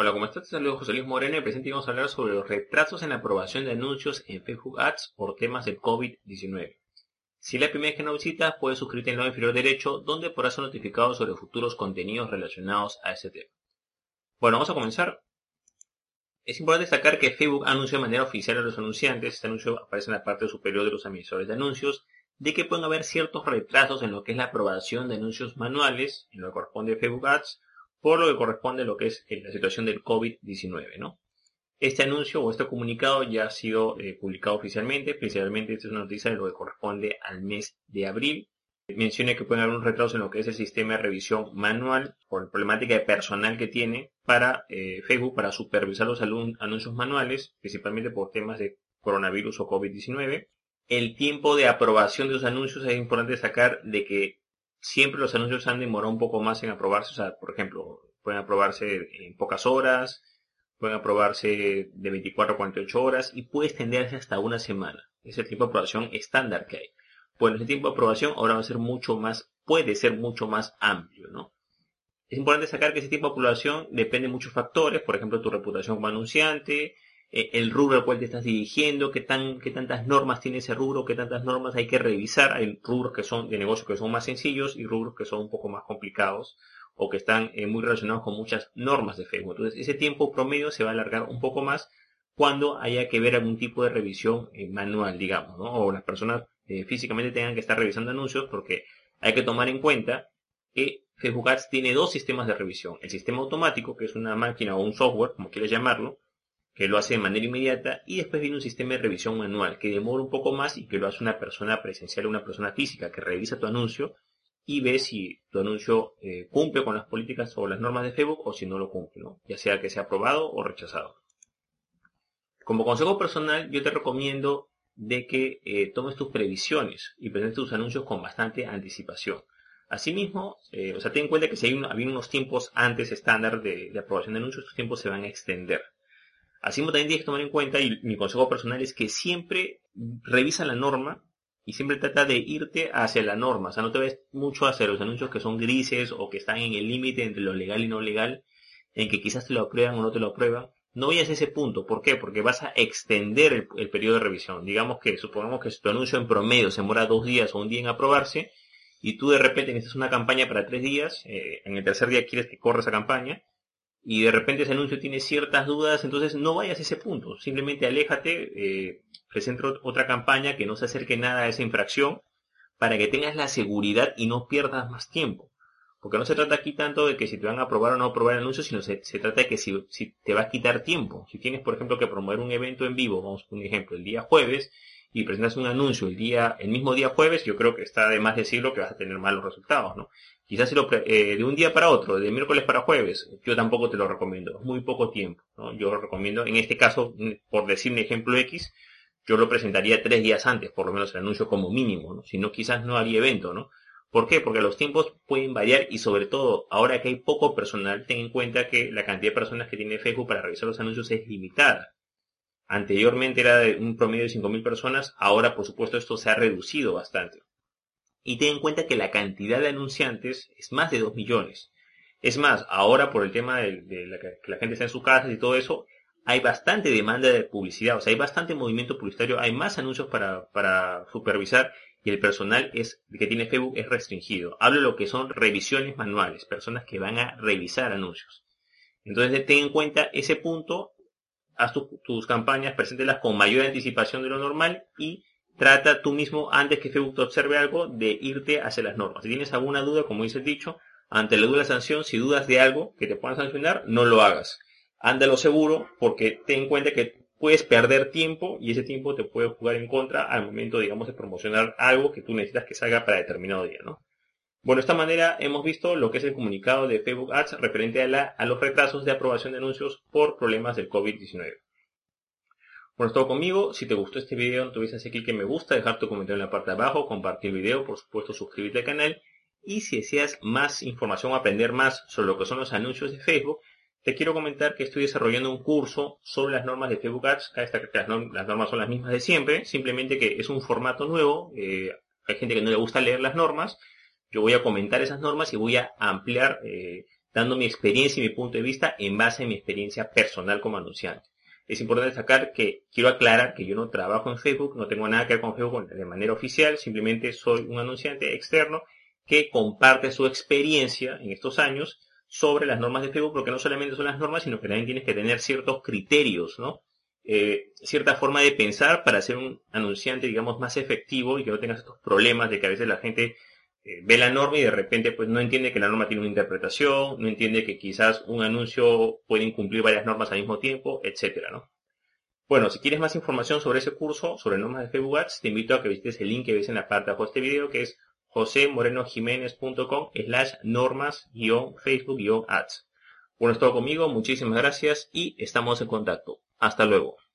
Hola, ¿cómo estás? Te saludo José Luis Moreno y presente vamos a hablar sobre los retrasos en la aprobación de anuncios en Facebook Ads por temas del COVID-19. Si es la primera vez que nos visitas, puedes suscribirte en el lado inferior derecho, donde podrás ser notificado sobre futuros contenidos relacionados a este tema. Bueno, vamos a comenzar. Es importante destacar que Facebook anunció de manera oficial a los anunciantes, este anuncio aparece en la parte superior de los administradores de anuncios, de que pueden haber ciertos retrasos en lo que es la aprobación de anuncios manuales, en lo que corresponde a Facebook Ads, por lo que corresponde a lo que es eh, la situación del COVID-19, ¿no? Este anuncio o este comunicado ya ha sido eh, publicado oficialmente, principalmente esta es una noticia de lo que corresponde al mes de abril. Menciona que puede haber un retraso en lo que es el sistema de revisión manual por la problemática de personal que tiene para eh, Facebook para supervisar los anuncios manuales, principalmente por temas de coronavirus o COVID-19. El tiempo de aprobación de los anuncios es importante destacar de que siempre los anuncios han demorado un poco más en aprobarse. O sea, por ejemplo, pueden aprobarse en pocas horas, pueden aprobarse de 24 a 48 horas y puede extenderse hasta una semana. Es el tiempo de aprobación estándar que hay. Bueno, ese tiempo de aprobación ahora va a ser mucho más, puede ser mucho más amplio, ¿no? Es importante sacar que ese tiempo de aprobación depende de muchos factores, por ejemplo, tu reputación como anunciante, eh, el rubro al cual te estás dirigiendo, qué, tan, qué tantas normas tiene ese rubro, qué tantas normas hay que revisar. Hay rubros que son de negocio que son más sencillos y rubros que son un poco más complicados o que están eh, muy relacionados con muchas normas de Facebook. Entonces, ese tiempo promedio se va a alargar un poco más cuando haya que ver algún tipo de revisión eh, manual, digamos, ¿no? o las personas físicamente tengan que estar revisando anuncios porque hay que tomar en cuenta que Facebook Ads tiene dos sistemas de revisión. El sistema automático, que es una máquina o un software, como quieras llamarlo, que lo hace de manera inmediata, y después viene un sistema de revisión manual que demora un poco más y que lo hace una persona presencial o una persona física que revisa tu anuncio y ve si tu anuncio eh, cumple con las políticas o las normas de Facebook o si no lo cumple, ya sea que sea aprobado o rechazado. Como consejo personal, yo te recomiendo de que eh, tomes tus previsiones y presentes tus anuncios con bastante anticipación. Asimismo, eh, o sea, ten en cuenta que si hay unos tiempos antes estándar de, de aprobación de anuncios, estos tiempos se van a extender. Así también tienes que tomar en cuenta, y mi consejo personal es que siempre revisa la norma y siempre trata de irte hacia la norma. O sea, no te ves mucho hacia los anuncios que son grises o que están en el límite entre lo legal y no legal, en que quizás te lo aprueban o no te lo aprueban. No vayas a ese punto. ¿Por qué? Porque vas a extender el, periodo de revisión. Digamos que, supongamos que tu anuncio en promedio se demora dos días o un día en aprobarse, y tú de repente necesitas una campaña para tres días, eh, en el tercer día quieres que corra esa campaña, y de repente ese anuncio tiene ciertas dudas, entonces no vayas a ese punto, simplemente aléjate, eh, presenta otra campaña que no se acerque nada a esa infracción para que tengas la seguridad y no pierdas más tiempo. Porque no se trata aquí tanto de que si te van a aprobar o no aprobar el anuncio, sino se, se trata de que si, si, te va a quitar tiempo. Si tienes, por ejemplo, que promover un evento en vivo, vamos a un ejemplo, el día jueves, y presentas un anuncio el día, el mismo día jueves, yo creo que está de más decirlo que vas a tener malos resultados, ¿no? Quizás lo, eh, de un día para otro, de miércoles para jueves, yo tampoco te lo recomiendo. Es muy poco tiempo. ¿no? Yo lo recomiendo, en este caso, por decir un ejemplo X, yo lo presentaría tres días antes, por lo menos el anuncio como mínimo. ¿no? Si no, quizás no haría evento. ¿no? ¿Por qué? Porque los tiempos pueden variar y sobre todo, ahora que hay poco personal, ten en cuenta que la cantidad de personas que tiene Facebook para revisar los anuncios es limitada. Anteriormente era de un promedio de 5.000 personas, ahora por supuesto esto se ha reducido bastante. Y ten en cuenta que la cantidad de anunciantes es más de 2 millones. Es más, ahora por el tema de, la, que la gente está en sus casas y todo eso, hay bastante demanda de publicidad, o sea, hay bastante movimiento publicitario, hay más anuncios para, para supervisar y el personal es, que tiene Facebook es restringido. Hablo de lo que son revisiones manuales, personas que van a revisar anuncios. Entonces ten en cuenta ese punto, haz tus campañas, preséntelas con mayor anticipación de lo normal y trata tú mismo, antes que Facebook te observe algo, de irte hacia las normas. Si tienes alguna duda, como dice dicho, ante la duda de la sanción, si dudas de algo que te puedan sancionar, no lo hagas. Ándalo seguro, porque ten en cuenta que puedes perder tiempo y ese tiempo te puede jugar en contra al momento, digamos, de promocionar algo que tú necesitas que salga para determinado día, ¿no? Bueno, de esta manera hemos visto lo que es el comunicado de Facebook Ads referente a, los retrasos de aprobación de anuncios por problemas del COVID-19. Bueno, es todo conmigo. Si te gustó este video, no te olvides hacer clic en me gusta, dejar tu comentario en la parte de abajo, compartir el video, por supuesto suscribirte al canal. Y si deseas más información aprender más sobre lo que son los anuncios de Facebook, te quiero comentar que estoy desarrollando un curso sobre las normas de Facebook Ads. Esta, las, normas son las mismas de siempre, simplemente que es un formato nuevo. Eh, hay gente que no le gusta leer las normas. Yo voy a comentar esas normas y voy a ampliar eh, dando mi experiencia y mi punto de vista en base a mi experiencia personal como anunciante. Es importante destacar que quiero aclarar que yo no trabajo en Facebook, no tengo nada que ver con Facebook de manera oficial, simplemente soy un anunciante externo que comparte su experiencia en estos años sobre las normas de Facebook, porque no solamente son las normas, sino que también tienes que tener ciertos criterios, ¿no? Eh, cierta forma de pensar para ser un anunciante, digamos, más efectivo y que no tengas estos problemas de que a veces la gente eh, ve la norma y de repente pues no entiende que la norma tiene una interpretación, no entiende que quizás un anuncio puede incumplir varias normas al mismo tiempo, etcétera, ¿no? Bueno, si quieres más información sobre ese curso, sobre normas de Facebook Ads, te invito a que visites el link que ves en la parte de abajo de este video, que es josemorenojiménez.com slash normas-facebook-ads. Bueno, es todo conmigo, muchísimas gracias y estamos en contacto. Hasta luego.